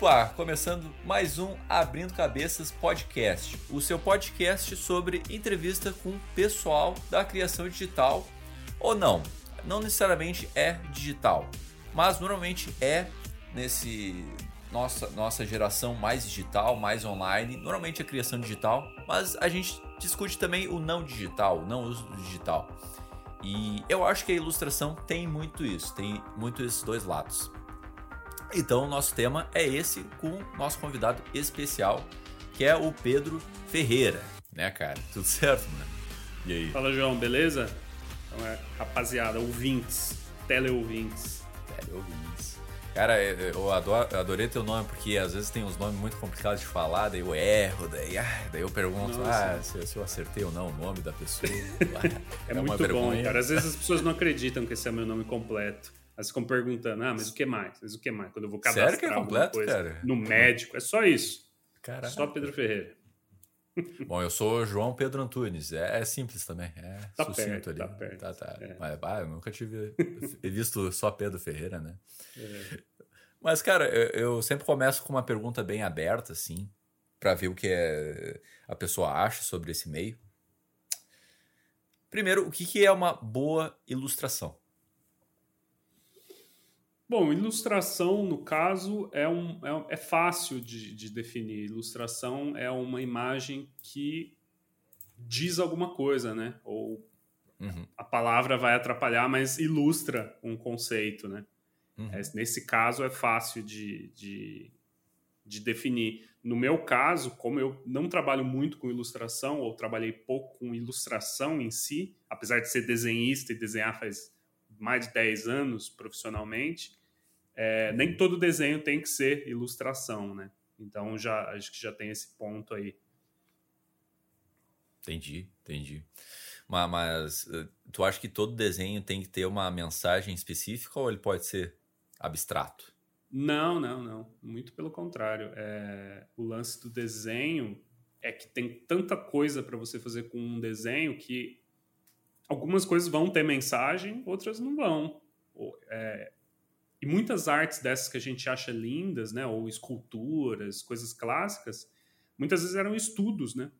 Opa, começando mais um Abrindo Cabeças Podcast, o seu podcast sobre entrevista com o pessoal da criação digital ou não. Não necessariamente é digital, mas normalmente é nesse nossa nossa geração mais digital, mais online, normalmente a criação digital, mas a gente discute também o não digital, o não uso do digital. E eu acho que a ilustração tem muito isso, tem muito esses dois lados. Então, o nosso tema é esse com o nosso convidado especial, que é o Pedro Ferreira, né, cara? Tudo certo, mano? E aí? Fala, João, beleza? Então, é, rapaziada, ouvintes, teleouvintes. Teleouvintes. Cara, eu, adoro, eu adorei teu nome, porque às vezes tem uns nomes muito complicados de falar, daí eu erro, daí, ah, daí eu pergunto ah, se, se, eu acertei ou não o nome da pessoa. é, é muito bom, cara. Às vezes as pessoas não acreditam que esse é meu nome completo. Elas ficam perguntando, ah, mas o que mais? Mas o que mais? Quando eu vou cadastrar Sério que é completo, coisa cara? no médico, é só isso. Caraca. Só Pedro Ferreira. Bom, eu sou João Pedro Antunes. É, é simples também. É tá sucinto perto, ali. Tá perto. Tá, tá. É. Mas, ah, eu nunca tive visto só Pedro Ferreira, né? É. Mas, cara, eu, eu, sempre começo com uma pergunta bem aberta, assim, para ver o que é, a pessoa acha sobre esse meio. Primeiro, o que, que é uma boa ilustração? Bom, ilustração, no caso, é, um, é, é fácil de, de, definir. Ilustração é uma imagem que diz alguma coisa, né? Ou uhum. a palavra vai atrapalhar, mas ilustra um conceito, né? Uhum. É, nesse caso, é fácil de, de, de definir. No meu caso, como eu não trabalho muito com ilustração, ou trabalhei pouco com ilustração em si, apesar de ser desenhista e desenhar faz mais de 10 anos profissionalmente, é, nem todo desenho tem que ser ilustração, né? Então já acho que já tem esse ponto aí. Entendi, entendi. Mas, mas eh, tu acha que todo desenho tem que ter uma mensagem específica ou ele pode ser abstrato? Não, não, não. Muito pelo contrário. É, o lance do desenho é que tem tanta coisa para você fazer com um desenho que algumas coisas vão ter mensagem, outras não vão. É, e muitas artes dessas que a gente acha lindas, né, ou esculturas, coisas clássicas, muitas vezes eram estudos, né?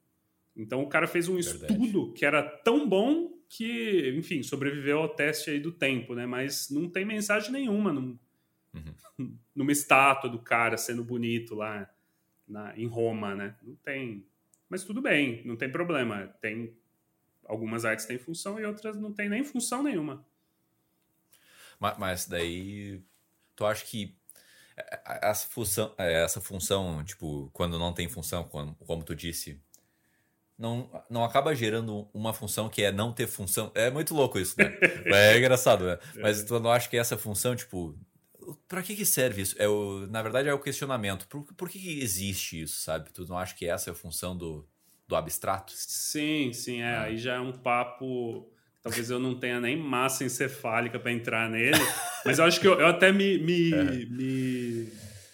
Então o cara fez um Verdade. estudo que era tão bom que, enfim, sobreviveu ao teste aí do tempo, né? Mas não tem mensagem nenhuma num, uhum. numa estátua do cara sendo bonito lá na, em Roma, né? Não tem. Mas tudo bem, não tem problema. Tem algumas artes têm função e outras não têm nem função nenhuma. Mas, mas daí tu acha que essa função, é, essa função, tipo, quando não tem função, como, como tu disse, não, não acaba gerando uma função que é não ter função. É muito louco isso, né? é engraçado, né? Mas tu não acha que essa função, tipo, para que, que serve isso? É o, na verdade, é o questionamento. Por, por que, que existe isso, sabe? Tu não acha que essa é a função do, do abstrato? Sim, sim, é. Ah. Aí já é um papo Talvez eu não tenha nem massa encefálica para entrar nele, mas eu acho que eu, eu até me, me, é. me,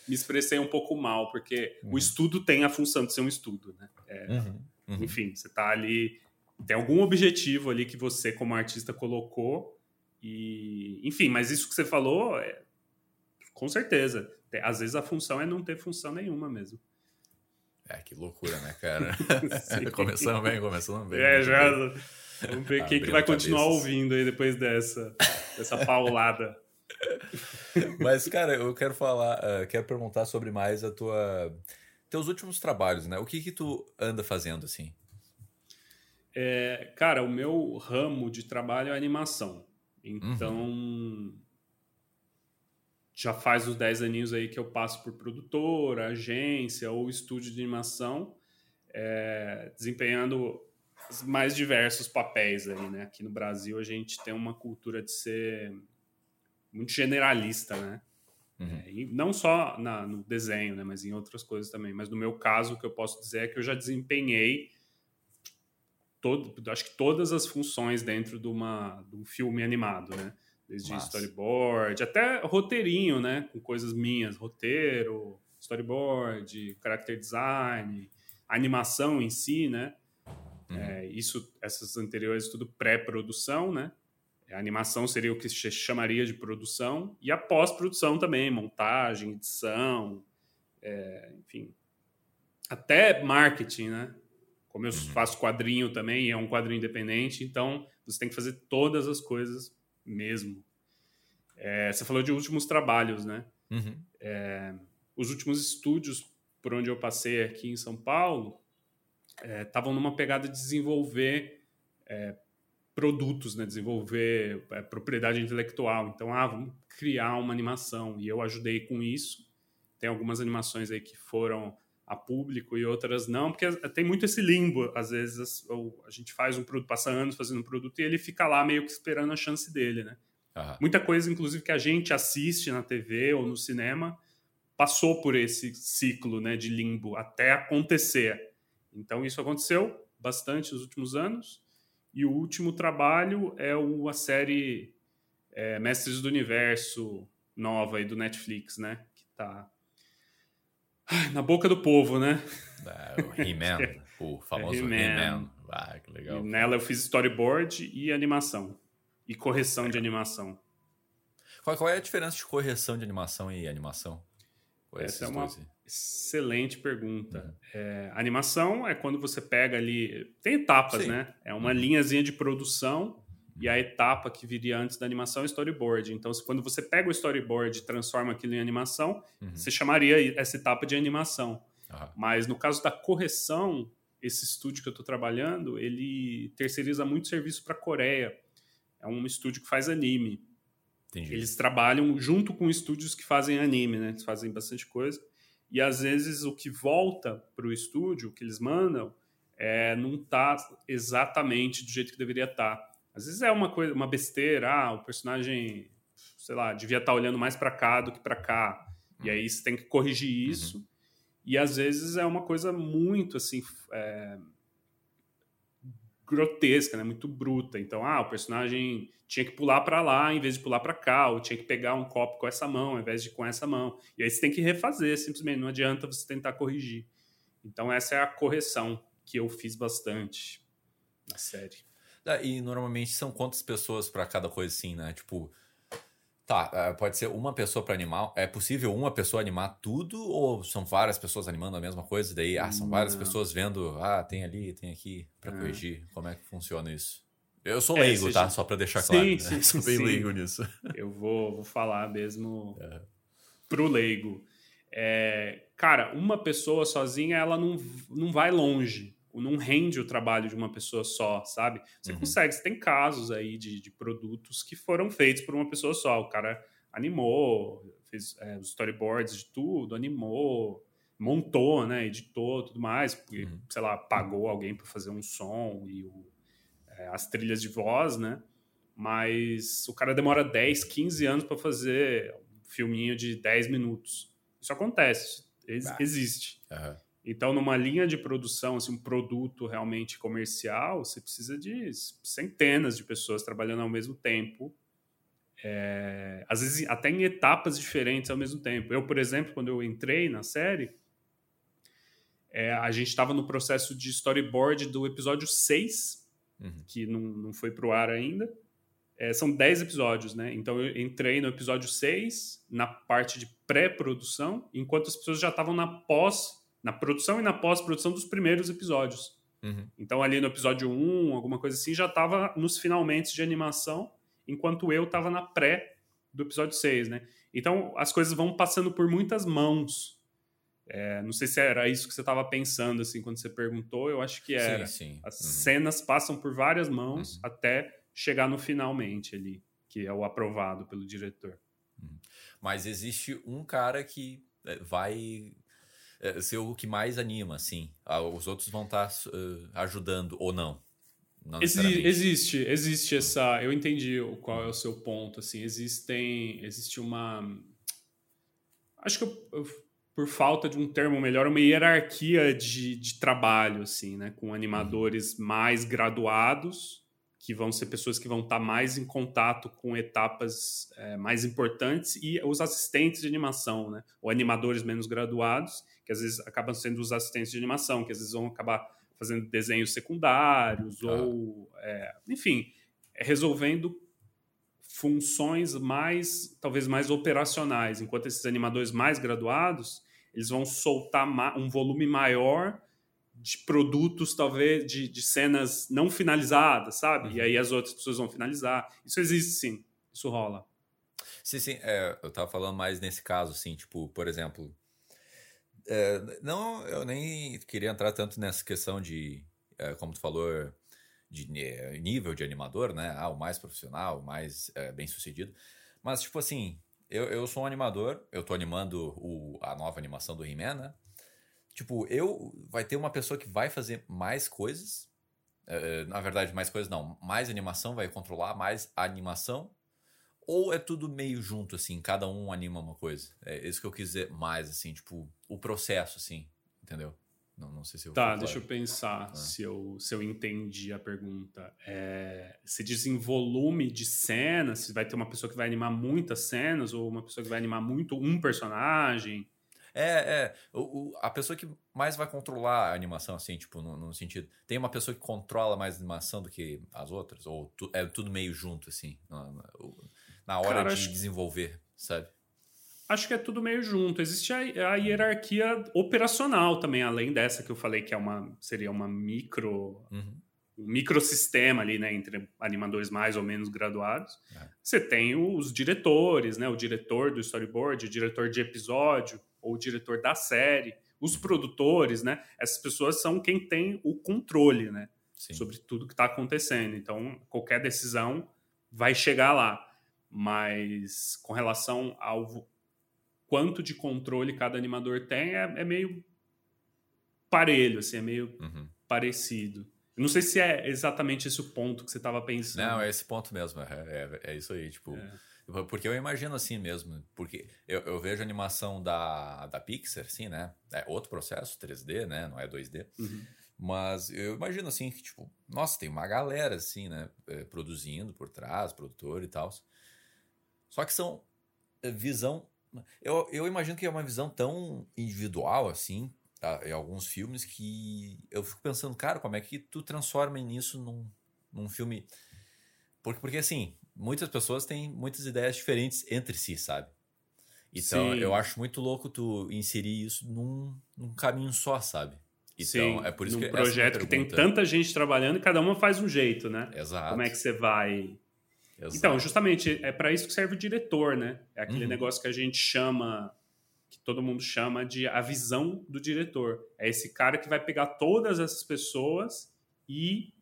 me, expressei um pouco mal, porque uhum. o estudo tem a função de ser um estudo, né? É, uhum. Uhum. Enfim, você está ali, tem algum objetivo ali que você, como artista, colocou, e enfim, mas isso que você falou, é, com certeza. Às vezes a função é não ter função nenhuma mesmo. É, que loucura, né, cara? começando bem, começando bem. É, já. Bem. Vamos ver quem que vai continuar cabeças. ouvindo aí depois dessa, dessa paulada. Mas, cara, eu quero falar, uh, quero perguntar sobre mais a tua teus últimos trabalhos, né? O que que tu anda fazendo assim? É, cara, o meu ramo de trabalho é animação. Então, uhum. já faz uns 10 aninhos aí que eu passo por produtora, agência ou estúdio de animação, é, desempenhando os mais diversos papéis aí, né? Aqui no Brasil a gente tem uma cultura de ser muito generalista, né? Uhum. É, não só na, no desenho, né? Mas em outras coisas também. Mas no meu caso, o que eu posso dizer é que eu já desempenhei todo, acho que todas as funções dentro de, uma, de um filme animado, né? Desde storyboard, até roteirinho, né? Com coisas minhas, roteiro, storyboard, character design, animação em si, né? Uhum. É, isso, essas anteriores, tudo pré-produção, né? A animação seria o que se chamaria de produção, e a pós-produção também, montagem, edição, é, enfim, até marketing, né? Como eu Uhum. faço quadrinho também, é um quadrinho independente, então você tem que fazer todas as coisas mesmo. É, você falou de últimos trabalhos, né? Uhum. Os últimos estúdios por onde eu passei aqui em São Paulo estavam numa pegada de desenvolver é, produtos, né? desenvolver é, propriedade intelectual. Então, ah, vamos criar uma animação. E eu ajudei com isso. Tem algumas animações aí que foram a público e outras não, porque tem muito esse limbo. Às vezes a gente faz um produto, passa anos fazendo um produto e ele fica lá meio que esperando a chance dele, né? Aham. Muita coisa, inclusive, que a gente assiste na TV ou no cinema, passou por esse ciclo né, de limbo até acontecer. Então, isso aconteceu bastante nos últimos anos. E o último trabalho é a série é, Mestres do Universo nova aí do Netflix, né? Que tá ai, na boca do povo, né? É, o He-Man, o famoso He-Man. He-Man. ah, que legal. E nela eu fiz storyboard e animação. E correção de animação. Qual, qual é a diferença de correção de animação e animação? Qual Essa é uma dois excelente pergunta. Uhum. É, animação é quando você pega ali. Tem etapas, Sim. né? É uma Uhum. linhazinha de produção e a etapa que viria antes da animação é o storyboard. Então, se- quando você pega o storyboard e transforma aquilo em animação, Uhum. você chamaria essa etapa de animação. Aham. Mas no caso da correção, esse estúdio que eu estou trabalhando, ele terceiriza muito serviço para a Coreia. É um estúdio que faz anime. Entendi. Eles trabalham junto com estúdios que fazem anime, né? Eles fazem bastante coisa. E às vezes o que volta para o estúdio, o que eles mandam, é, não tá exatamente do jeito que deveria estar. Às vezes é uma coisa, uma besteira, ah, o personagem, sei lá, devia estar olhando mais para cá do que para cá. E aí você tem que corrigir isso. E às vezes é uma coisa muito assim é, grotesca, né? Muito bruta. Então, ah, o personagem tinha que pular para lá em vez de pular para cá, ou tinha que pegar um copo com essa mão ao invés de com essa mão. E aí você tem que refazer, simplesmente. Não adianta você tentar corrigir. Então essa é a correção que eu fiz bastante na série. Ah, E normalmente são quantas pessoas pra cada coisa assim, né? Tipo, tá, ah, pode ser uma pessoa pra animar. É possível uma pessoa animar tudo ou são várias pessoas animando a mesma coisa? Daí, ah, são várias Não. pessoas vendo, ah, tem ali, tem aqui pra É. corrigir. Como é que funciona isso? Eu sou É, leigo, se tá? gente- Só pra deixar Sim, claro. né? sim, sou bem sim. leigo nisso. Eu vou, vou falar mesmo É. pro leigo. É, cara, uma pessoa sozinha, ela não, não vai longe. Não rende o trabalho de uma pessoa só, sabe? Você Uhum. consegue. Você tem casos aí de, de produtos que foram feitos por uma pessoa só. O cara animou, fez é, os storyboards de tudo, animou, montou, né? Editou, tudo mais. Porque, Uhum. sei lá, pagou alguém para fazer um som e o, é, as trilhas de voz, né? Mas o cara demora 10, 15 anos para fazer um filminho de 10 minutos. Isso acontece, ex- Ah. existe. Aham. Então, numa linha de produção, assim, um produto realmente comercial, você precisa de centenas de pessoas trabalhando ao mesmo tempo. É, às vezes até em etapas diferentes ao mesmo tempo. Eu, por exemplo, quando eu entrei na série, é, a gente estava no processo de storyboard do episódio 6, Uhum. que não, não foi pro ar ainda. É, são 10 episódios, né? Então eu entrei no episódio 6, na parte de pré-produção, enquanto as pessoas já estavam na pós, na produção e na pós-produção dos primeiros episódios. Uhum. Então ali no episódio 1, alguma coisa assim, já estava nos finalmente de animação, enquanto eu estava na pré do episódio 6, né? Então as coisas vão passando por muitas mãos. É, não sei se era isso que você estava pensando, assim, quando você perguntou, eu acho que era. Sim, sim. As Uhum. cenas passam por várias mãos Uhum. até chegar no finalmente ali, que é o aprovado pelo diretor. Mas existe um cara que é, vai é, ser o que mais anima, assim. Os outros vão estar ajudando ou não. Não Exi- existe, existe essa. Eu entendi o- qual é o seu ponto. Assim, existem, existe uma. Acho que eu- eu- por falta de um termo melhor, uma hierarquia de, de trabalho, assim, né, com animadores mais graduados, que vão ser pessoas que vão estar mais em contato com etapas é, mais importantes, e os assistentes de animação, né, ou animadores menos graduados, que às vezes acabam sendo os assistentes de animação, que às vezes vão acabar fazendo desenhos secundários, Ah. ou, é, enfim, resolvendo funções mais, talvez mais operacionais, enquanto esses animadores mais graduados, eles vão soltar um volume maior de produtos, talvez, de, de cenas não finalizadas, sabe? Uhum. E aí as outras pessoas vão finalizar. Isso existe sim, isso rola. Sim, sim. É, eu tava falando mais nesse caso, assim, tipo, por exemplo. É, não, eu nem queria entrar tanto nessa questão de, é, como tu falou, de nível de animador, né? Ah, o mais profissional, o mais é, bem sucedido. Mas, tipo assim, eu, eu sou um animador, eu tô animando o, a nova animação do He-Man, né? Tipo, eu. Vai ter uma pessoa que vai fazer mais coisas. É, na verdade, mais coisas não. Mais animação, vai controlar mais animação. Ou é tudo meio junto, assim, cada um anima uma coisa? É isso que eu quis dizer mais, assim, tipo, o processo, assim, entendeu? Não, não sei se eu. Tá, deixa eu pensar ah. se, eu, se eu entendi a pergunta. É, se diz em volume de cenas, se vai ter uma pessoa que vai animar muitas cenas, ou uma pessoa que vai animar muito um personagem. É, é. O, o, a pessoa que mais vai controlar a animação, assim, tipo, no, no, sentido. Tem uma pessoa que controla mais a animação do que as outras? Ou tu, é tudo meio junto, assim, na hora Cara, de acho, desenvolver, sabe? Acho que é tudo meio junto. Existe a, a, hierarquia operacional também, além dessa que eu falei que é uma, seria uma micro. Uhum um microsistema ali, né, entre animadores mais ou menos graduados. É. Você tem os diretores, né, o diretor do storyboard, o diretor de episódio, ou o diretor da série, os produtores, né? Essas pessoas são quem tem o controle, né? Sim. Sobre tudo que está acontecendo. Então, qualquer decisão vai chegar lá. Mas com relação ao quanto de controle cada animador tem, é, é meio parelho, assim, é meio uhum. parecido. Não sei se é exatamente esse o ponto que você estava pensando. Não, é esse ponto mesmo. É, é, é isso aí, tipo... É. Porque eu imagino assim mesmo, porque eu, eu, vejo a animação da, da Pixar, assim, né? É outro processo, 3D, né? Não é 2D. Uhum. Mas eu imagino assim que, tipo, nossa, tem uma galera, assim, né? É, produzindo por trás, produtor e tal. Só que são é, visão. Eu, eu imagino que é uma visão tão individual, assim, tá? em alguns filmes, que eu fico pensando, cara, como é que tu transforma nisso num, num filme. Porque, porque assim, muitas pessoas têm muitas ideias diferentes entre si, sabe? Então, Sim. eu acho muito louco tu inserir isso num, num caminho só, sabe? Então, Sim, é por isso num que projeto que tem tanta gente trabalhando e cada uma faz um jeito, né? Exato. Como é que você vai Exato. Então, justamente, é para isso que serve o diretor, né? É aquele uhum. negócio que a gente chama, que todo mundo chama de a visão do diretor. É esse cara que vai pegar todas essas pessoas e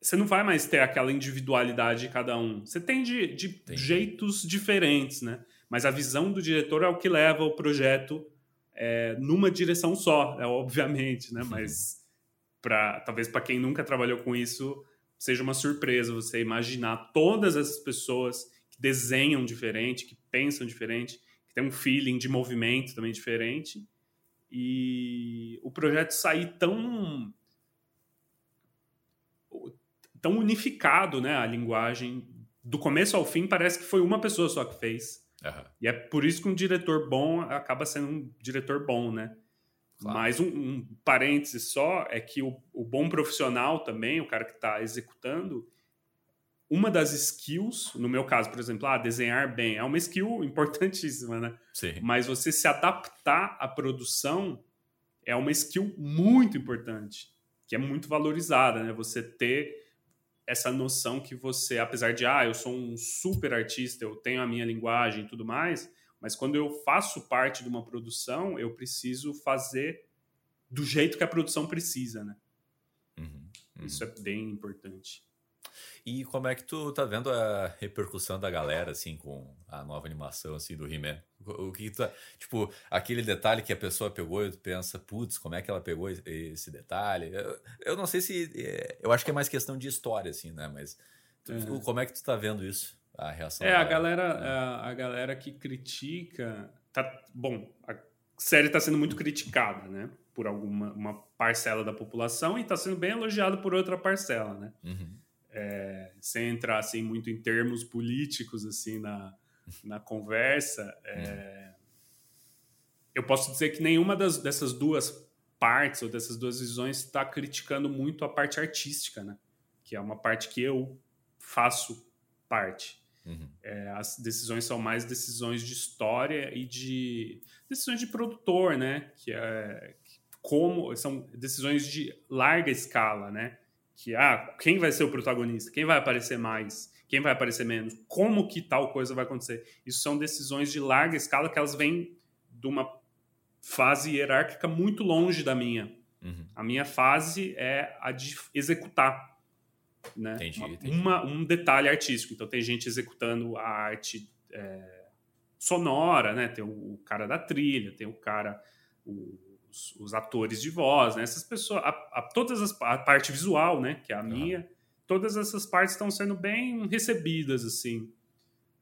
você não vai mais ter aquela individualidade de cada um. Você tem de, de jeitos diferentes, né? Mas a visão do diretor é o que leva o projeto é, numa direção só, é, obviamente, né? Mas para talvez para quem nunca trabalhou com isso seja uma surpresa você imaginar todas essas pessoas que desenham diferente, que pensam diferente, que tem um feeling de movimento também diferente e o projeto sair tão tão unificado, né? A linguagem do começo ao fim parece que foi uma pessoa só que fez. Uhum. E é por isso que um diretor bom acaba sendo um diretor bom, né? Claro. Mas um, um parêntese só é que o, o bom profissional também, o cara que está executando, uma das skills, no meu caso, por exemplo, ah, desenhar bem, é uma skill importantíssima, né? Sim. Mas você se adaptar à produção é uma skill muito importante, que é muito valorizada, né? Você ter essa noção que você, apesar de, ah, eu sou um super artista, eu tenho a minha linguagem e tudo mais, mas quando eu faço parte de uma produção, eu preciso fazer do jeito que a produção precisa, né? Uhum, uhum. Isso é bem importante. E como é que tu tá vendo a repercussão da galera, assim, com a nova animação, assim, do He-Man? O que tu, tipo, aquele detalhe que a pessoa pegou e tu pensa, putz, como é que ela pegou esse detalhe? Eu, eu não sei se, é, eu acho que é mais questão de história, assim, né? Mas tu, é. como é que tu tá vendo isso, a reação? É, a galera, a, é, a galera que critica, tá, bom, a série tá sendo muito criticada, né? Por alguma uma parcela da população e tá sendo bem elogiada por outra parcela, né? Uhum é, sem entrar assim muito em termos políticos assim na, na conversa, é, eu posso dizer que nenhuma das, dessas duas partes ou dessas duas visões está criticando muito a parte artística, né? Que é uma parte que eu faço parte. Uhum. É, as decisões são mais decisões de história e de decisões de produtor, né? Que é como são decisões de larga escala, né? Que ah, quem vai ser o protagonista? Quem vai aparecer mais? Quem vai aparecer menos? Como que tal coisa vai acontecer? Isso são decisões de larga escala que elas vêm de uma fase hierárquica muito longe da minha. Uhum. A minha fase é a de executar. Né? Entendi, uma, entendi. Uma, um detalhe artístico. Então, tem gente executando a arte é, sonora, né? tem o, o, cara da trilha, tem o cara, o, os, os, atores de voz, né? essas pessoas, a, a, todas as, a parte visual, né? que é a uhum. minha, todas essas partes estão sendo bem recebidas, assim.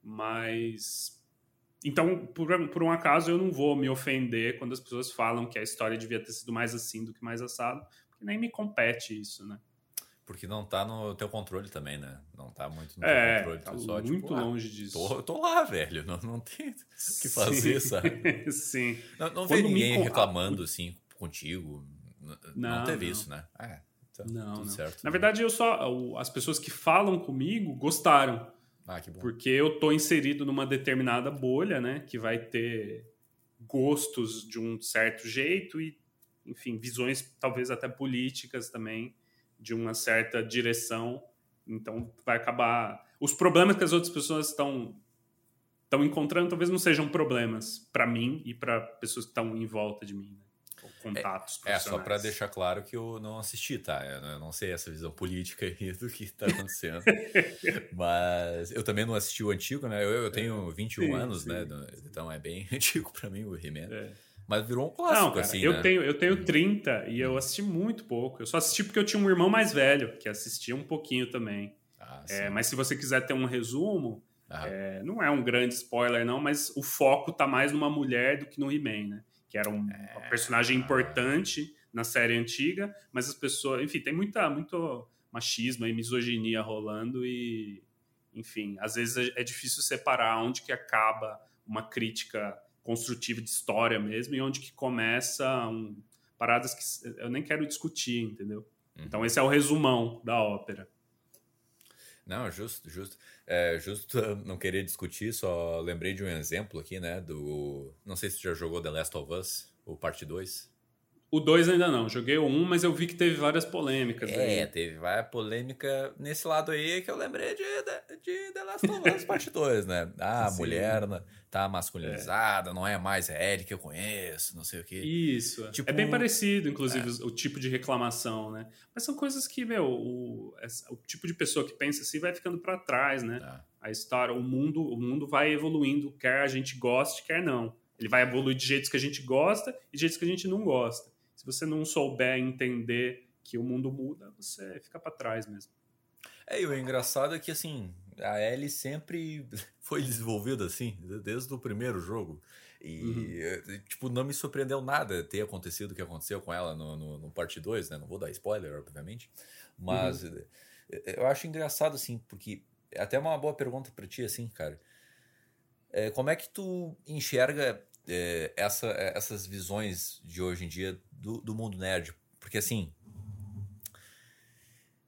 Mas então, por, por, um acaso, eu não vou me ofender quando as pessoas falam que a história devia ter sido mais assim do que mais assado, porque nem me compete isso, né? Porque não tá no teu controle também, né? Não tá muito no é, teu controle. Tá só, muito tipo, longe ah, disso. Tô, tô, lá, velho. Não, não tem o que fazer, Sim. sabe? Sim. Não, não vê ninguém reclamando, assim, contigo. Não, não teve não. isso, né? É, tá não, não. Certo, Na verdade, eu só... As pessoas que falam comigo gostaram. Ah, que bom. Porque eu tô inserido numa determinada bolha, né? Que vai ter gostos de um certo jeito e, enfim, visões talvez até políticas também de uma certa direção. Então vai acabar. Os problemas que as outras pessoas estão estão encontrando talvez não sejam problemas para mim e para pessoas que estão em volta de mim. Né? contatos É, é só para deixar claro que eu não assisti, tá? Eu não sei essa visão política aí do que está acontecendo. Mas eu também não assisti o antigo, né? Eu, eu tenho 21 sim, anos, sim. né? Então é bem antigo para mim o He-Man. É. Mas virou um clássico, não, cara, assim, eu né? Tenho, eu tenho 30 e eu assisti muito pouco. Eu só assisti porque eu tinha um irmão mais velho, que assistia um pouquinho também. Ah, é, mas se você quiser ter um resumo, é, não é um grande spoiler não, mas o foco tá mais numa mulher do que no He-Man, né? que era um, é... personagem importante na série antiga, mas as pessoas, enfim, tem muita muito machismo e misoginia rolando e, enfim, às vezes é, é difícil separar onde que acaba uma crítica construtiva de história mesmo e onde que começa um, paradas que eu nem quero discutir, entendeu? Uhum. Então esse é o resumão da ópera. Não, justo, justo. É, justo não querer discutir, só lembrei de um exemplo aqui, né? Do. Não sei se você já jogou The Last of Us, o parte 2. O 2 ainda não, joguei o 1, um, mas eu vi que teve várias polêmicas. É, aí. teve várias polêmica nesse lado aí que eu lembrei de, de, de The Last of Us Parte 2, né? Ah, a mulher tá masculinizada, é. não é mais a Ellie que eu conheço, não sei o que. Isso, é. tipo, é bem parecido, inclusive, é. o tipo de reclamação, né? Mas são coisas que, meu, o, o tipo de pessoa que pensa assim vai ficando para trás, né? É. A história, o mundo, o mundo vai evoluindo, quer a gente goste, quer não. Ele vai evoluir de jeitos que a gente gosta e de jeitos que a gente não gosta se você não souber entender que o mundo muda, você fica para trás mesmo. É, e o engraçado é que, assim, a Ellie sempre foi desenvolvida assim, desde o primeiro jogo. E, uhum. tipo, não me surpreendeu nada ter acontecido o que aconteceu com ela no, no, no parte 2, né? Não vou dar spoiler, obviamente. Mas uhum. eu acho engraçado, assim, porque é até uma boa pergunta para ti, assim, cara. É, como é que tu enxerga é, essa, essas visões de hoje em dia do, do mundo nerd. Porque, assim,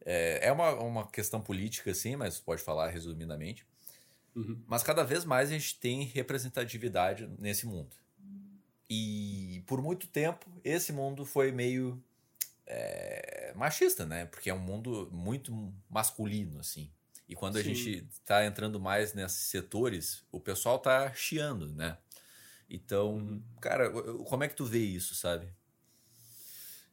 é, é uma, uma questão política, sim, mas pode falar resumidamente. Uhum. Mas cada vez mais a gente tem representatividade nesse mundo. E por muito tempo esse mundo foi meio é, machista, né? Porque é um mundo muito masculino, assim. E quando Sim. a gente está entrando mais nesses setores, o pessoal tá chiando, né? Então, uhum. cara, como é que tu vê isso, sabe?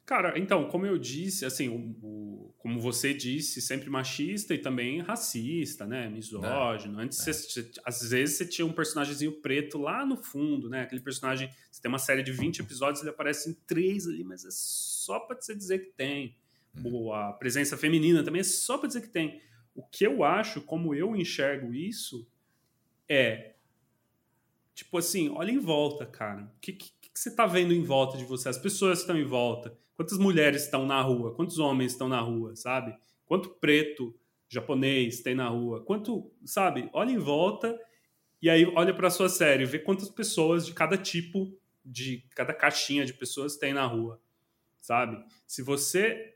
Cara, então, como eu disse, assim, o, o, como você disse, sempre machista e também racista, né? Misógino. É, Antes, é. Você, às vezes, você tinha um personagemzinho preto lá no fundo, né? Aquele personagem, você tem uma série de 20 episódios, ele aparece em três ali, mas é só pra você dizer que tem. Hum. A presença feminina também é só pra dizer que tem. O que eu acho, como eu enxergo isso, é. Tipo assim, olha em volta, cara. O que, que, que você tá vendo em volta de você? As pessoas estão em volta Quantas mulheres estão na rua? Quantos homens estão na rua, sabe? Quanto preto japonês tem na rua? Quanto, sabe? Olha em volta e aí olha para sua série, vê quantas pessoas de cada tipo, de cada caixinha de pessoas tem na rua, sabe? Se você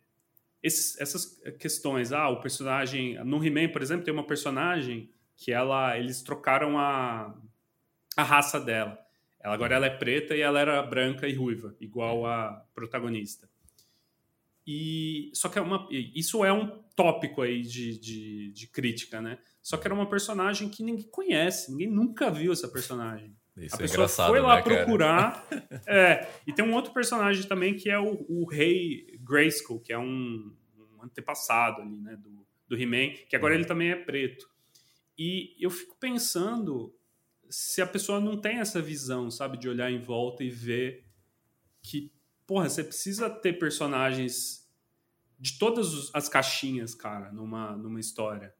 esses, essas questões, ah, o personagem no He-Man, por exemplo, tem uma personagem que ela eles trocaram a, a raça dela. Ela, agora ela é preta e ela era branca e ruiva, igual a protagonista. E só que é uma, isso é um tópico aí de, de, de, crítica, né? Só que era uma personagem que ninguém conhece, ninguém nunca viu essa personagem. Isso a é pessoa foi lá né, procurar. é, e tem um outro personagem também que é o, o rei Grayskull, que é um, um antepassado ali, né, do, do He-Man, que agora uhum. ele também é preto. E eu fico pensando se a pessoa não tem essa visão, sabe, de olhar em volta e ver que, porra, você precisa ter personagens de todas as caixinhas, cara, numa, numa história.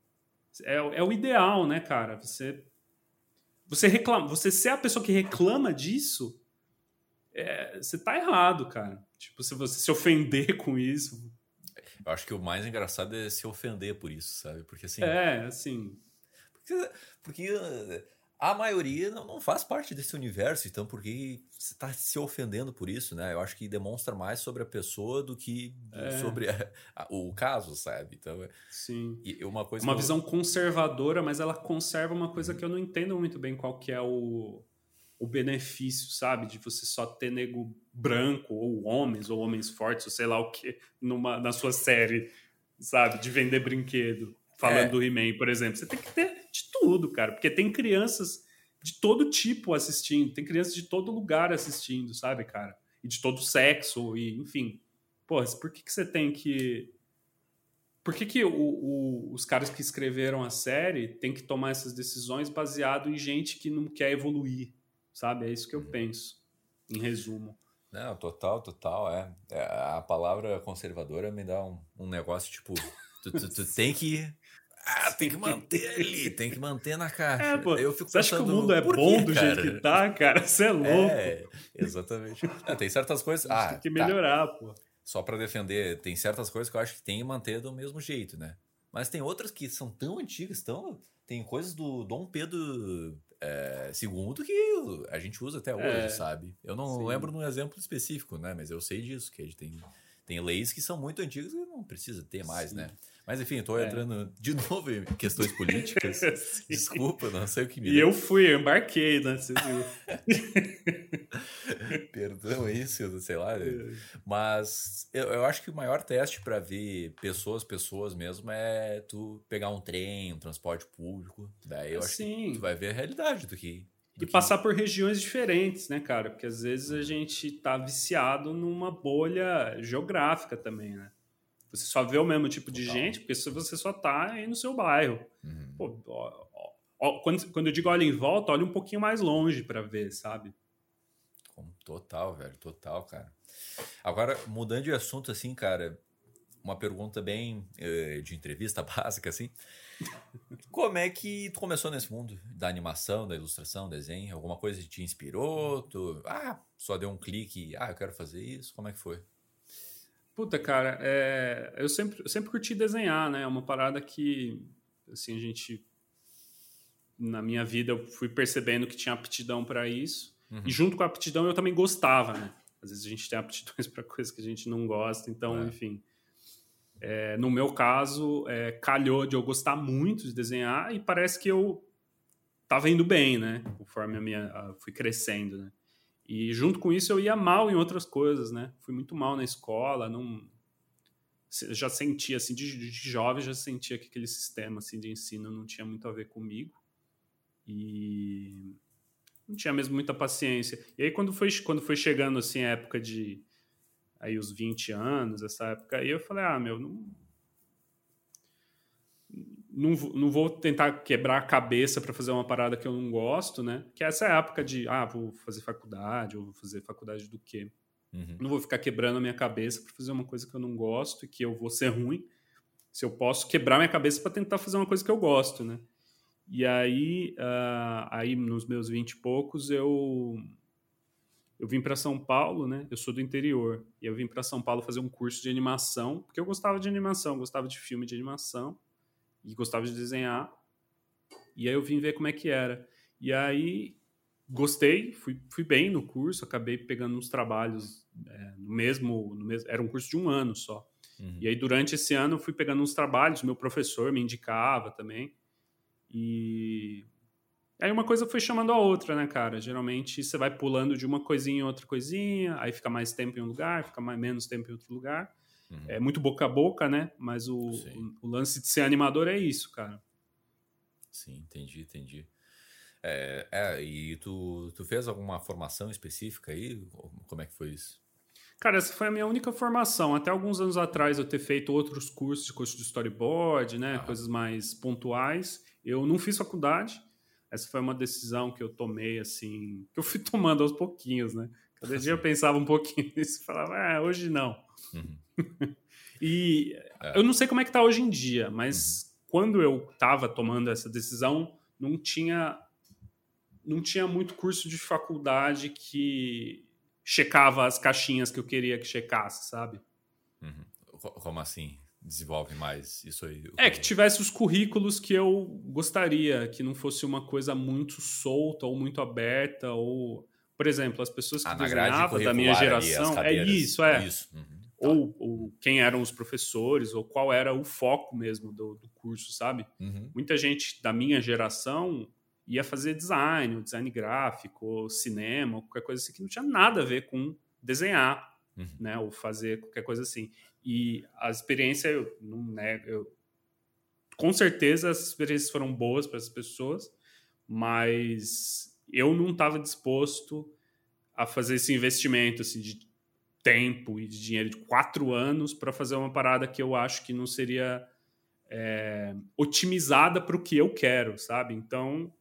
É, é o ideal, né, cara? Você você reclama, você ser a pessoa que reclama disso, é, você tá errado, cara. Tipo, se você se ofender com isso. Eu acho que o mais engraçado é se ofender por isso, sabe? Porque assim. É, assim. Porque, porque a maioria não, não faz parte desse universo, então por que você está se ofendendo por isso, né? Eu acho que demonstra mais sobre a pessoa do que é. sobre a, a, o caso, sabe? Então, é, Sim. E uma coisa uma visão eu... conservadora, mas ela conserva uma coisa que eu não entendo muito bem qual que é o, o benefício, sabe? De você só ter nego branco, ou homens, ou homens fortes, ou sei lá o que, numa, na sua série, sabe? De vender brinquedo falando é. do He-Man, por exemplo. Você tem que ter de tudo, cara, porque tem crianças de todo tipo assistindo, tem crianças de todo lugar assistindo, sabe, cara? E de todo sexo, e enfim. Pô, por que, que você tem que. Por que, que o, o, os caras que escreveram a série têm que tomar essas decisões baseado em gente que não quer evoluir, sabe? É isso que eu uhum. penso, em resumo. Não, total, total, é. é a palavra conservadora me dá um, um negócio tipo. Tu, tu, tu tem que ah, tem que manter ali, tem que manter na caixa. É, pô, eu fico você pensando, acha que o mundo é bom quê, do cara? jeito que tá, cara? Você é louco. É, exatamente. É, tem certas coisas. Ah, tem que tá. melhorar, tá. pô. Só para defender, tem certas coisas que eu acho que tem que manter do mesmo jeito, né? Mas tem outras que são tão antigas, tão. Tem coisas do Dom Pedro é, II que a gente usa até hoje, é, sabe? Eu não sim. lembro num exemplo específico, né? Mas eu sei disso, que a gente tem, tem leis que são muito antigas e não precisa ter mais, sim. né? Mas enfim, estou é. entrando de novo em questões políticas. Desculpa, não sei o que me. E deu. eu fui, eu embarquei, né? Perdão isso, sei lá. É. Mas eu, eu acho que o maior teste para ver pessoas, pessoas mesmo, é tu pegar um trem, um transporte público. Daí eu acho Sim. que tu vai ver a realidade do que. E passar por regiões diferentes, né, cara? Porque às vezes a gente tá viciado numa bolha geográfica também, né? Você só vê o mesmo tipo de Total. gente, porque você só tá aí no seu bairro. Uhum. Pô, ó, ó, quando, quando eu digo olha em volta, olha um pouquinho mais longe para ver, sabe? Total, velho, total, cara. Agora, mudando de assunto, assim, cara, uma pergunta bem uh, de entrevista básica, assim. Como é que tu começou nesse mundo da animação, da ilustração, desenho? Alguma coisa te inspirou? Tu, ah, só deu um clique, ah, eu quero fazer isso? Como é que foi? Puta, cara, é, eu, sempre, eu sempre curti desenhar, né? É uma parada que, assim, a gente. Na minha vida, eu fui percebendo que tinha aptidão para isso. Uhum. E junto com a aptidão, eu também gostava, né? Às vezes a gente tem aptidões para coisas que a gente não gosta, então, é. enfim. É, no meu caso, é, calhou de eu gostar muito de desenhar e parece que eu tava indo bem, né? Conforme a minha, a, fui crescendo, né? E junto com isso eu ia mal em outras coisas, né? Fui muito mal na escola, não já sentia assim de, de jovem já sentia que aquele sistema assim de ensino não tinha muito a ver comigo e não tinha mesmo muita paciência. E aí quando foi quando foi chegando assim a época de aí os 20 anos, essa época aí eu falei: "Ah, meu, não não, não vou tentar quebrar a cabeça para fazer uma parada que eu não gosto, né? Que essa é a época de, ah, vou fazer faculdade, ou vou fazer faculdade do quê? Uhum. Não vou ficar quebrando a minha cabeça para fazer uma coisa que eu não gosto e que eu vou ser ruim. Se eu posso quebrar minha cabeça para tentar fazer uma coisa que eu gosto, né? E aí, uh, aí nos meus vinte e poucos, eu eu vim para São Paulo, né? Eu sou do interior. E eu vim para São Paulo fazer um curso de animação, porque eu gostava de animação, gostava de filme de animação e gostava de desenhar. E aí eu vim ver como é que era. E aí gostei, fui, fui bem no curso, acabei pegando uns trabalhos é, no, mesmo, no mesmo. Era um curso de um ano só. Uhum. E aí durante esse ano eu fui pegando uns trabalhos, meu professor me indicava também. E aí uma coisa foi chamando a outra, né, cara? Geralmente você vai pulando de uma coisinha em outra coisinha, aí fica mais tempo em um lugar, fica mais menos tempo em outro lugar. Uhum. É muito boca a boca, né? Mas o, o, o, lance de ser animador é isso, cara. Sim, entendi, entendi. É, é, e tu, tu fez alguma formação específica aí? Como é que foi isso? Cara, essa foi a minha única formação. Até alguns anos atrás eu ter feito outros cursos, curso de storyboard, né? Ah. Coisas mais pontuais. Eu não fiz faculdade. Essa foi uma decisão que eu tomei, assim, que eu fui tomando aos pouquinhos, né? Cada dia eu pensava um pouquinho nisso e falava, ah, hoje não. Uhum. e é. eu não sei como é que tá hoje em dia, mas uhum. quando eu estava tomando essa decisão, não tinha não tinha muito curso de faculdade que checava as caixinhas que eu queria que checasse, sabe? Uhum. Como assim? Desenvolve mais isso aí? É, que tivesse os currículos que eu gostaria, que não fosse uma coisa muito solta ou muito aberta, ou, por exemplo, as pessoas que ah, desenhavam da minha geração. é isso, é. Isso. Uhum. Tá. Ou, ou, quem eram os professores, ou qual era o foco mesmo do, do curso, sabe? Uhum. Muita gente da minha geração ia fazer design, ou design gráfico, ou cinema, ou qualquer coisa assim que não tinha nada a ver com desenhar, uhum. né, ou fazer qualquer coisa assim. E a experiência, eu não nego, eu, com certeza as experiências foram boas para as pessoas, mas eu não estava disposto a fazer esse investimento assim, de tempo e de dinheiro de quatro anos para fazer uma parada que eu acho que não seria é, otimizada para o que eu quero, sabe? Então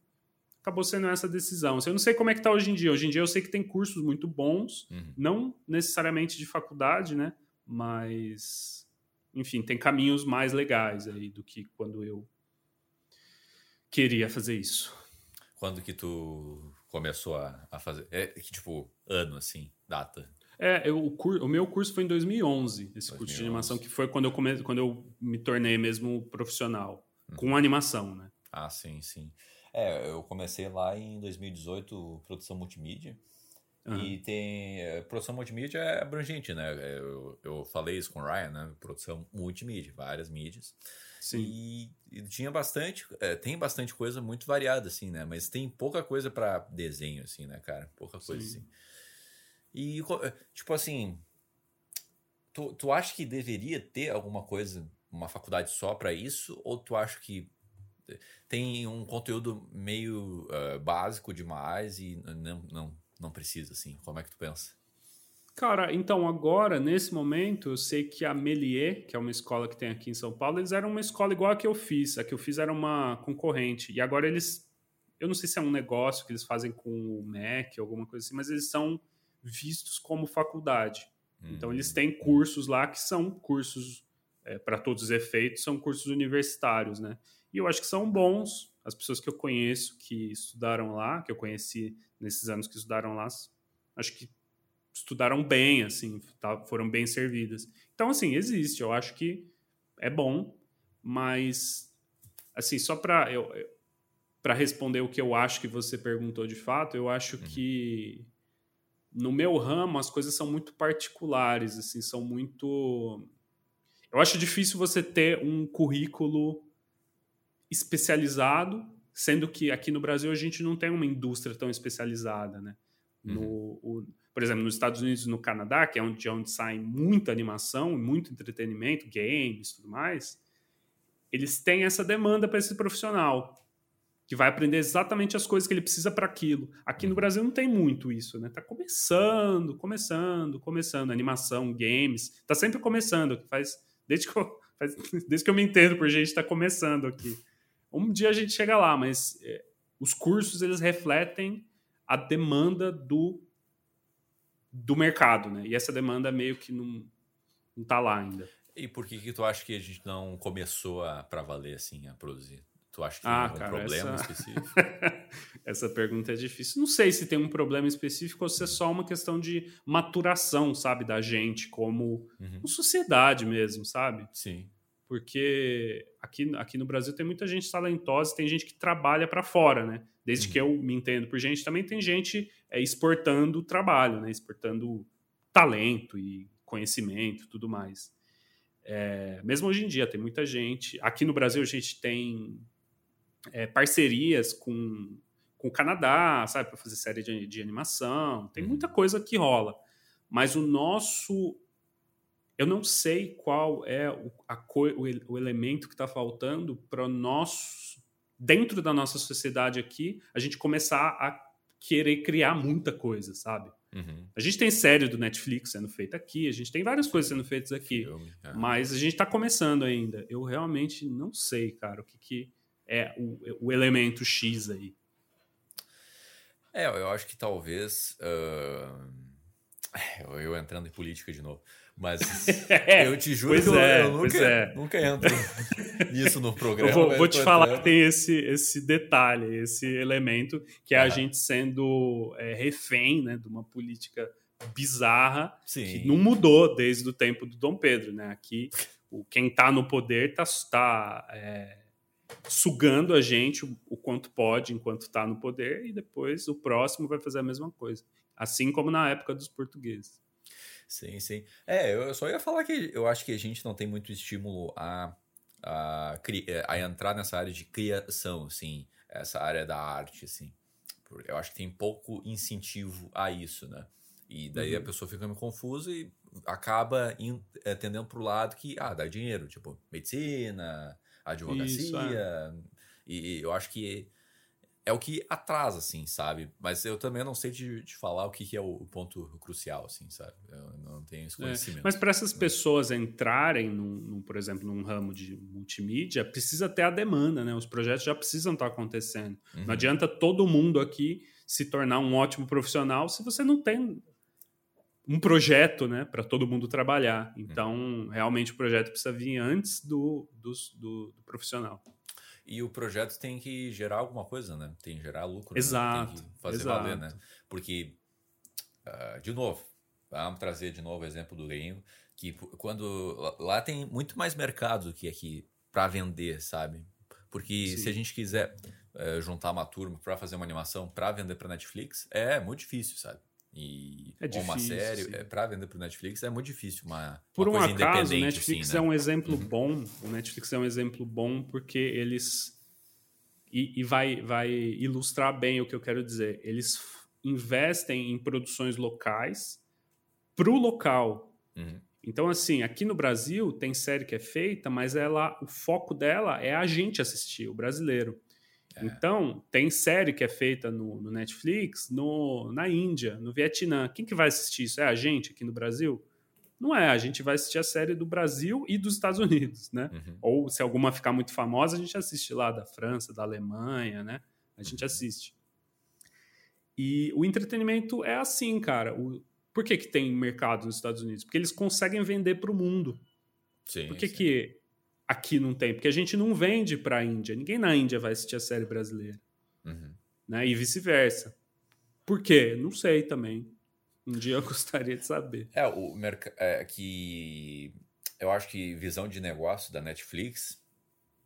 acabou sendo essa decisão. Eu não sei como é que está hoje em dia. Hoje em dia eu sei que tem cursos muito bons, uhum. não necessariamente de faculdade, né? Mas, enfim, tem caminhos mais legais aí do que quando eu queria fazer isso. Quando que tu começou a, a fazer? É que tipo ano assim, data? É, eu, o, cur, o meu curso foi em 2011, esse 2011. curso de animação que foi quando eu come, quando eu me tornei mesmo profissional uhum. com animação, né? Ah, sim, sim. É, eu comecei lá em 2018, produção multimídia. Uhum. E tem. Eh, produção multimídia é abrangente, né? Eu, eu falei isso com o Ryan, né? Produção multimídia, várias mídias. Sim. E, e tinha bastante. É, tem bastante coisa muito variada, assim, né? Mas tem pouca coisa para desenho, assim, né, cara? Pouca coisa Sim. assim. E, eh, tipo assim. Tu, tu acha que deveria ter alguma coisa, uma faculdade só para isso? Ou tu acha que tem um conteúdo meio uh, básico demais e não, não, não precisa, assim. Como é que tu pensa? Cara, então agora, nesse momento, eu sei que a Melier, que é uma escola que tem aqui em São Paulo, eles eram uma escola igual a que eu fiz. A que eu fiz era uma concorrente. E agora eles. Eu não sei se é um negócio que eles fazem com o MEC, alguma coisa assim, mas eles são vistos como faculdade. Hum. Então eles têm cursos lá que são cursos, é, para todos os efeitos, são cursos universitários, né? E eu acho que são bons. As pessoas que eu conheço que estudaram lá, que eu conheci nesses anos que estudaram lá, acho que estudaram bem, assim, tá, foram bem servidas. Então, assim, existe. Eu acho que é bom, mas, assim, só para eu, para responder o que eu acho que você perguntou de fato, eu acho uhum. que no meu ramo as coisas são muito particulares, assim, são muito. Eu acho difícil você ter um currículo especializado, sendo que aqui no Brasil a gente não tem uma indústria tão especializada, né? Uhum. No, o, por exemplo, nos Estados Unidos e no Canadá, que é onde, onde sai muita animação, muito entretenimento, games, tudo mais, eles têm essa demanda para esse profissional que vai aprender exatamente as coisas que ele precisa para aquilo. Aqui no uhum. Brasil não tem muito isso, né? Tá começando, começando, começando, animação, games, tá sempre começando, faz desde que eu, faz, desde que eu me entendo por gente está começando aqui. Um dia a gente chega lá, mas é, os cursos eles refletem a demanda do, do mercado, né? E essa demanda meio que não, não tá lá ainda. E por que que tu acha que a gente não começou a para valer assim a produzir? Tu acha que ah, tem um cara, problema essa... específico? essa pergunta é difícil. Não sei se tem um problema específico ou se é só uma questão de maturação, sabe, da gente como uhum. sociedade mesmo, sabe? Sim porque aqui, aqui no Brasil tem muita gente talentosa, tem gente que trabalha para fora, né? Desde uhum. que eu me entendo por gente, também tem gente é, exportando trabalho, né? Exportando talento e conhecimento, tudo mais. É, mesmo hoje em dia tem muita gente. Aqui no Brasil a gente tem é, parcerias com, com o Canadá, sabe, para fazer série de, de animação. Tem muita uhum. coisa que rola. Mas o nosso. Eu não sei qual é o, o, o elemento que está faltando para nosso. Dentro da nossa sociedade aqui, a gente começar a querer criar muita coisa, sabe? Uhum. A gente tem série do Netflix sendo feita aqui, a gente tem várias coisas sendo feitas aqui, Filme, é. mas a gente está começando ainda. Eu realmente não sei, cara, o que, que é o, o elemento X aí. É, eu acho que talvez. Uh eu entrando em política de novo. Mas é, eu te juro que eu, é, eu nunca, é. nunca entro nisso no programa. Eu vou, vou te falar que tem esse, esse detalhe, esse elemento, que é a gente sendo é, refém né, de uma política bizarra Sim. que não mudou desde o tempo do Dom Pedro. Né? Aqui, o, quem está no poder está tá, é, sugando a gente o, o quanto pode enquanto está no poder, e depois o próximo vai fazer a mesma coisa. Assim como na época dos portugueses. Sim, sim. É, eu só ia falar que eu acho que a gente não tem muito estímulo a, a, a entrar nessa área de criação, assim, essa área da arte, assim. Eu acho que tem pouco incentivo a isso, né? E daí uhum. a pessoa fica meio confusa e acaba in, é, tendendo para o lado que, ah, dá dinheiro, tipo, medicina, advocacia. Isso, é. e, e eu acho que é o que atrasa, assim, sabe? Mas eu também não sei de, de falar o que, que, é o ponto crucial, assim, sabe? Eu não tenho esse é, conhecimento. É, mas para essas pessoas entrarem, num, num, por exemplo, num ramo de multimídia, precisa ter a demanda, né? Os projetos já precisam estar acontecendo. Uhum. Não adianta todo mundo aqui se tornar um ótimo profissional se você não tem um projeto, né, para todo mundo trabalhar. Uhum. Então, uhum. realmente o projeto precisa vir antes do, do, do, do profissional. E o projeto tem que gerar alguma coisa, né? Tem que gerar lucro. Exato. Né? Tem que fazer exato. valer, né? Porque, uh, de novo, vamos trazer de novo o exemplo do gringo, que quando lá tem muito mais mercado do que aqui para vender, sabe? Porque Sim. se a gente quiser uh, juntar uma turma para fazer uma animação para vender para Netflix, é muito difícil, sabe? E é difícil, uma série é, para vender para Netflix é muito difícil. Uma, Por uma um acaso, o Netflix assim, né? é um exemplo uhum. bom. O Netflix é um exemplo bom porque eles e, e, vai vai ilustrar bem o que eu quero dizer. Eles investem em produções locais para o local. Uhum. Então, assim, aqui no Brasil tem série que é feita, mas ela, o foco dela é a gente assistir, o brasileiro. É. Então, tem série que é feita no, no, Netflix, no, na Índia, no Vietnã. Quem que vai assistir isso? É a gente aqui no Brasil? Não é, a gente vai assistir a série do Brasil e dos Estados Unidos, né? Uhum. Ou se alguma ficar muito famosa, a gente assiste lá da França, da Alemanha, né? A gente uhum. assiste. E o entretenimento é assim, cara. O, por que, que tem mercado nos Estados Unidos? Porque eles conseguem vender para o mundo. Sim, por que, sim. que aqui não tem, porque a gente não vende para a Índia. Ninguém na Índia vai assistir a série brasileira. Uhum. Né? E vice-versa. Por quê? Não sei também. Um dia eu gostaria de saber. É, o mercado é, que eu acho que visão de negócio da Netflix,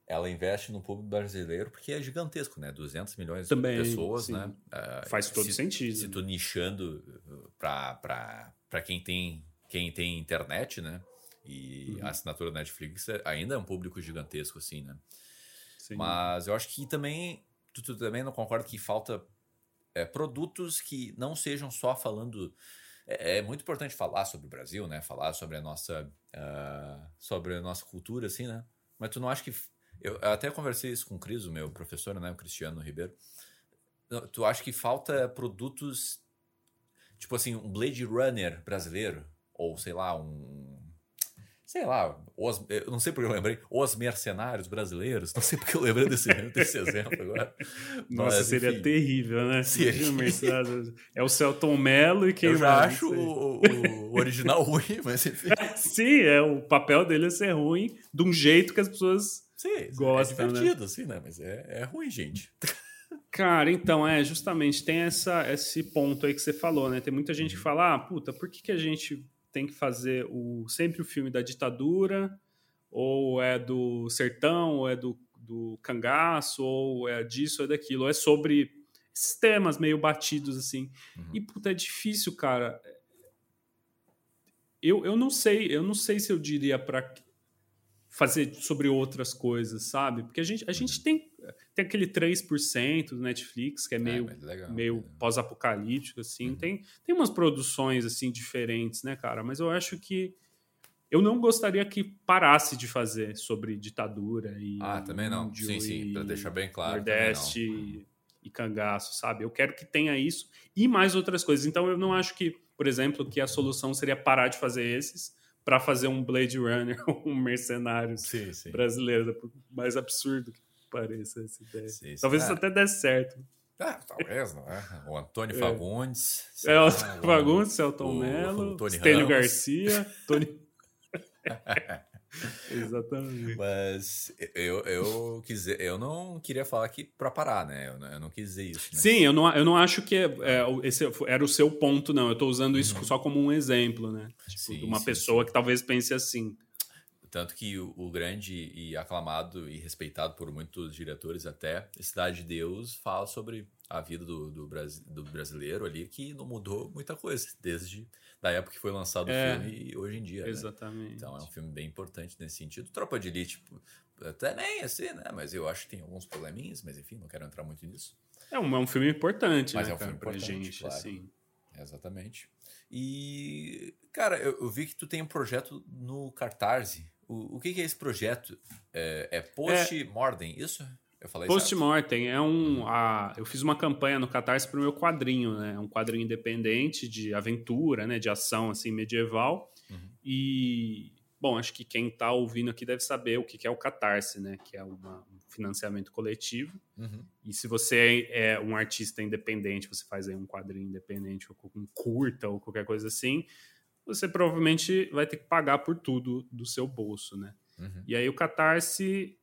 ela investe no público brasileiro porque é gigantesco, né? 200 milhões também, de pessoas, sim. né? Uh, Faz todo se, sentido. Se tu nichando para quem tem quem tem internet, né? E uhum. a assinatura da Netflix é, ainda é um público gigantesco, assim, né? Sim. Mas eu acho que também. Tu, tu também não concorda que falta é, produtos que não sejam só falando. É, é, muito importante falar sobre o Brasil, né? Falar sobre a nossa. Uh, sobre a nossa cultura, assim, né? Mas tu não acha que. Eu, eu até conversei isso com o Cris, o meu professor, né? O Cristiano Ribeiro. Tu acha que falta produtos. Tipo assim, um Blade Runner brasileiro? Ou sei lá, um sei lá, os, eu não sei porque eu lembrei, os mercenários brasileiros, não sei porque eu lembrei desse, desse exemplo agora. Nossa, Mas, seria enfim, terrível, né? Seria. É o Celton Mello e quem Eu já acho o, o, original ruim, mas enfim. Sim, é, o papel dele é ser ruim de um jeito que as pessoas Sim, é gostam, É divertido, né? assim, né? Mas é, é ruim, gente. Cara, então, é, justamente, tem essa, esse ponto aí que você falou, né? Tem muita gente que uhum. fala, ah, puta, por que, que a gente tem que fazer o, sempre o filme da ditadura, ou é do sertão, ou é do, do cangaço, ou é disso, ou é daquilo, ou é sobre esses temas meio batidos assim. Uhum. E puta, é difícil, cara. Eu, eu não sei, eu não sei se eu diria para fazer sobre outras coisas, sabe? Porque a gente, a gente tem tem aquele 3% do Netflix, que é meio, é, legal, meio é. pós-apocalíptico, assim. Uhum. Tem, tem umas produções, assim, diferentes, né, cara? Mas eu acho que eu não gostaria que parasse de fazer sobre ditadura e. Ah, também não. Sim, sim, para deixar bem claro. Nordeste e cangaço, sabe? Eu quero que tenha isso e mais outras coisas. Então eu não acho que, por exemplo, que a solução seria parar de fazer esses para fazer um Blade Runner um mercenário sim, sim. brasileiro, mais absurdo que pareça essa ideia. Sim, Talvez isso até desse certo. Ah, talvez, não é? O Antônio é. Fagundes. É, o Antônio Fagundes, Celton Mello, Stênio Garcia, Tony Exatamente. Mas eu, eu, quis, eu não queria falar aqui para parar, né? Eu não, eu não, quis dizer isso. Né? Sim, eu não, eu não acho que é, esse era o seu ponto, não. Eu estou usando isso uhum. só como um exemplo, né? Tipo, sim, de uma sim, pessoa sim. que talvez pense assim. Tanto que o, o, grande e aclamado e respeitado por muitos diretores até, Cidade de Deus, fala sobre a vida do, do, do brasileiro ali, que não mudou muita coisa desde da época que foi lançado é, o filme e hoje em dia. Né? Exatamente. Né? Então é um filme bem importante nesse sentido. Tropa de Elite, tipo, até nem assim, né? Mas eu acho que tem alguns probleminhas, mas enfim, não quero entrar muito nisso. É um, é um filme importante, mas né, é um cara, filme pra gente, claro. assim. Exatamente. E, cara, eu, eu, vi que tu tem um projeto no Cartarse. O, o que, que é esse projeto? É, é post-mortem, isso? Eu falei Post-mortem é um. A, eu fiz uma campanha no Catarse para o meu quadrinho, né? Um quadrinho independente de aventura, né? De ação assim medieval. Uhum. E bom, acho que quem está ouvindo aqui deve saber o que é o Catarse, né? Que é uma, um financiamento coletivo. Uhum. E se você é um artista independente, você faz aí um quadrinho independente, ou um curta ou qualquer coisa assim, você provavelmente vai ter que pagar por tudo do seu bolso, né? Uhum. E aí o Catarse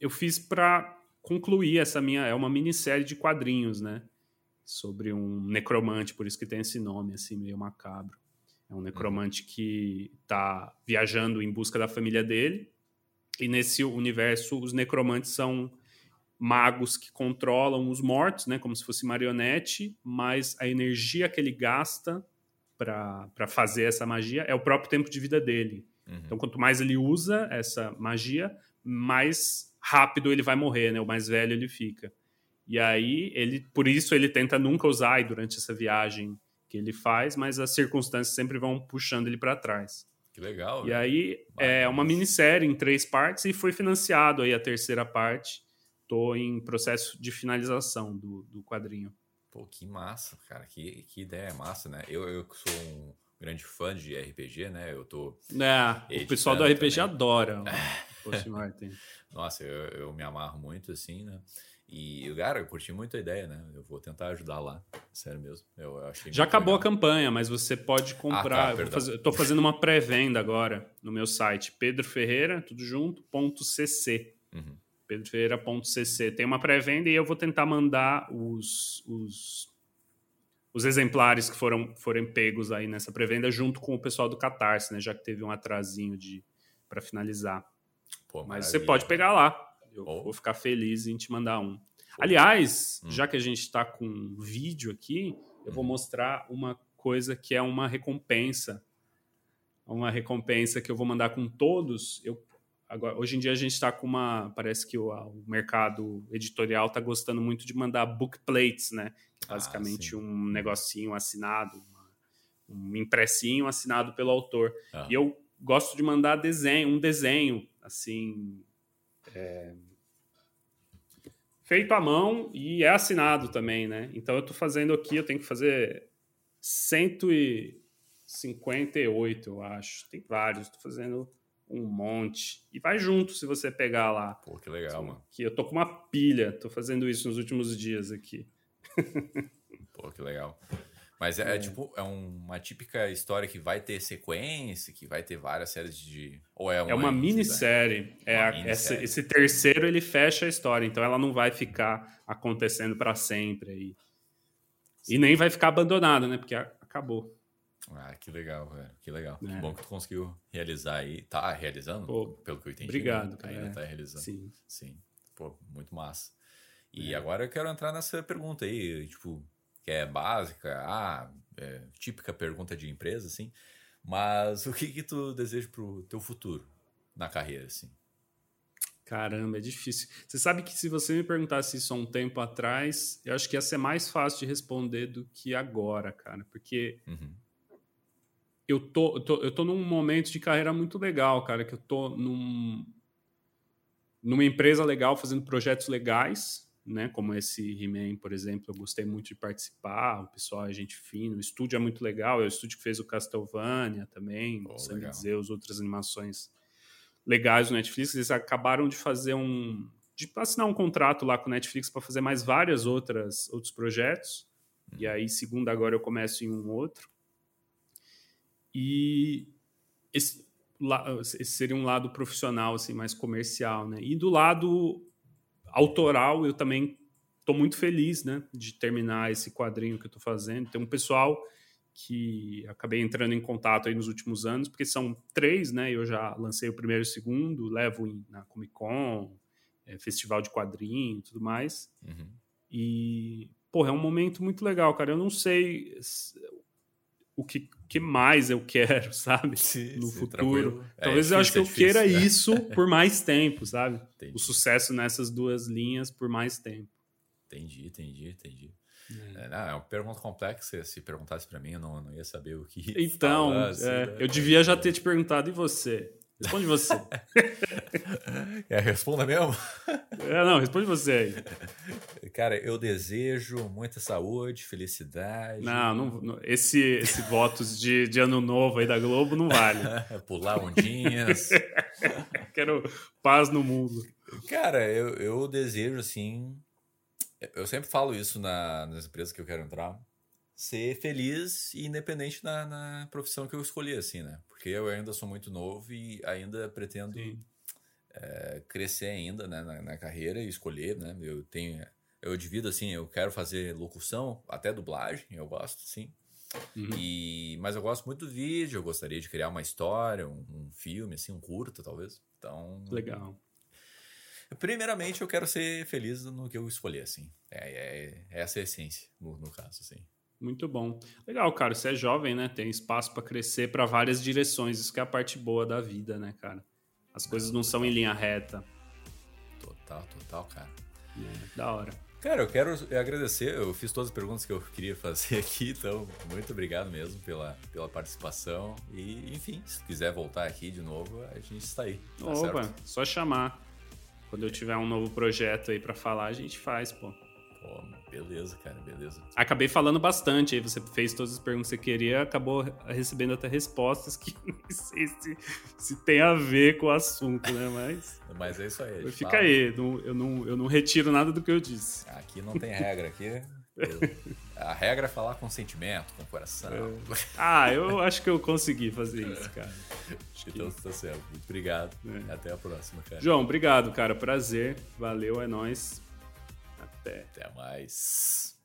eu fiz para concluir essa minha. É uma minissérie de quadrinhos, né? Sobre um necromante, por isso que tem esse nome, assim, meio macabro. É um necromante que está viajando em busca da família dele. E nesse universo, os necromantes são magos que controlam os mortos, né? Como se fosse marionete, mas a energia que ele gasta para fazer essa magia é o próprio tempo de vida dele. Uhum. Então, quanto mais ele usa essa magia, mais rápido ele vai morrer, né? O mais velho ele fica. E aí ele, por isso ele tenta nunca usar durante essa viagem que ele faz, mas as circunstâncias sempre vão puxando ele para trás. Que legal. E aí é uma minissérie em três partes e foi financiado aí a terceira parte. Tô em processo de finalização do, do quadrinho. Pô, que massa, cara. Que, que ideia massa, né? Eu, eu sou um grande fã de RPG, né? Eu tô. É, o pessoal do RPG também. adora. Post Martin. Nossa, eu, eu me amarro muito, assim, né? E, cara, eu curti muito a ideia, né? Eu vou tentar ajudar lá. Sério mesmo. Eu, eu achei Já acabou legal. a campanha, mas você pode comprar. Ah, tá, fazer, tô fazendo uma pré-venda agora no meu site, Pedro Ferreira, tudo junto, ponto .cc. Uhum. pedroferreira.cc. Tem uma pré-venda e eu vou tentar mandar os, os, os exemplares que foram forem pegos aí nessa pré-venda junto com o pessoal do Catarse, né? Já que teve um atrasinho de para finalizar. Pô, Mas você pode pegar lá. Eu oh. vou ficar feliz em te mandar um. Aliás, hum. já que a gente está com vídeo aqui, eu hum. vou mostrar uma coisa que é uma recompensa. Uma recompensa que eu vou mandar com todos. Eu, agora, hoje em dia a gente está com uma. Parece que o, o mercado editorial está gostando muito de mandar bookplates, né? É basicamente ah, um negocinho assinado, uma, um impressinho assinado pelo autor. Ah. E eu gosto de mandar desenho, um desenho assim é, feito à mão e é assinado também, né? Então eu estou fazendo aqui, eu tenho que fazer 158, eu acho. Tem vários, estou fazendo um monte. E vai junto se você pegar lá. Pô, que legal, mano. Que eu tô com uma pilha, tô fazendo isso nos últimos dias aqui. Pô, que legal. Mas é, é, tipo, é uma típica história que vai ter sequência, que vai ter várias séries de. Ou é uma, é uma minissérie. É uma minissérie. Essa, esse terceiro ele fecha a história, então ela não vai ficar acontecendo para sempre aí. E nem vai ficar abandonada, né? Porque acabou. Ah, que legal, velho. Que legal. É. Que bom que tu conseguiu realizar aí. Tá realizando? Pô, pelo que eu entendi. Obrigado, cara. Ainda tá realizando. Sim. Sim. Pô, muito massa. E é. agora eu quero entrar nessa pergunta aí, tipo, que é básica, ah, é, típica pergunta de empresa, assim. Mas o que que tu deseja pro teu futuro na carreira, assim? Caramba, é difícil. Você sabe que se você me perguntasse isso há um tempo atrás, eu acho que ia ser mais fácil de responder do que agora, cara. Porque uhum. Eu, tô, eu, tô, eu tô num momento de carreira muito legal, cara, que eu tô num, numa empresa legal, fazendo projetos legais, né? Como esse He-Man, por exemplo, eu gostei muito de participar, o pessoal é gente fina, o estúdio é muito legal, é o estúdio que fez o Castlevania também, oh, Sangue dizer, as outras animações legais do Netflix. Eles acabaram de fazer um. de assinar um contrato lá com o Netflix para fazer mais várias outras outros projetos. E aí, segunda agora, eu começo em um outro. E esse, esse seria um lado profissional, assim, mais comercial, né? E do lado autoral, eu também estou muito feliz, né, de terminar esse quadrinho que eu estou fazendo. Tem um pessoal que acabei entrando em contato aí nos últimos anos, porque são três, né? Eu já lancei o primeiro e o segundo, levo em, na Comic Con, é, festival de quadrinho e tudo mais. Uhum. E, pô, é um momento muito legal, cara. Eu não sei o que, que mais eu quero, sabe? Sim, no sim, futuro. É Talvez é difícil, eu acho que é eu difícil, queira né? isso por mais tempo, sabe? Entendi. O sucesso nessas duas linhas por mais tempo. Entendi, entendi, entendi. É, não, é uma pergunta complexa. Se perguntasse para mim, eu não, não ia saber o que. Então, falar, assim, é, né? eu devia já ter te perguntado, e você? Responde você. é, responda mesmo? É, não, responde você aí. Cara, eu desejo muita saúde, felicidade. Não, não esse, esse votos de, de ano novo aí da Globo não vale. Pular ondinhas. Quero paz no mundo. Cara, eu, eu desejo, assim, eu sempre falo isso na, nas empresas que eu quero entrar. Ser feliz e independente na, na profissão que eu escolhi, assim, né? Porque eu ainda sou muito novo e ainda pretendo é, crescer ainda né, na, na, carreira e escolher, né? Eu tenho... Eu divido, assim, eu quero fazer locução, até dublagem, eu gosto, sim. Uhum. E, mas eu gosto muito do vídeo, eu gostaria de criar uma história, um, um filme, assim, um curto, talvez. Então... Legal. Primeiramente, eu quero ser feliz no que eu escolhi, assim. É, é, é essa a essência, no, no caso, assim. Muito bom. Legal, cara. Você é jovem, né? Tem espaço para crescer para várias direções. Isso que é a parte boa da vida, né, cara? As coisas não são em linha reta. Total, total, cara. É, da hora. Cara, eu quero agradecer. Eu fiz todas as perguntas que eu queria fazer aqui, então muito obrigado mesmo pela, pela participação. E, enfim, se quiser voltar aqui de novo, a gente está aí. Tá Opa, certo? só chamar. Quando eu tiver um novo projeto aí para falar, a gente faz, pô. Pô, beleza, cara, beleza. Acabei falando bastante aí, você fez todas as perguntas que você queria, acabou recebendo até respostas que não sei se, se tem a ver com o assunto, né? Mas. Mas é isso aí. Fica fala. aí, não, eu, não, eu não retiro nada do que eu disse. Aqui não tem regra, aqui. A regra é falar com sentimento, com coração. É. Ah, eu acho que eu consegui fazer isso, cara. Acho que então tá certo. Obrigado. É. Até a próxima, cara. João, obrigado, cara. Prazer. Valeu, é nóis. Até. Até mais.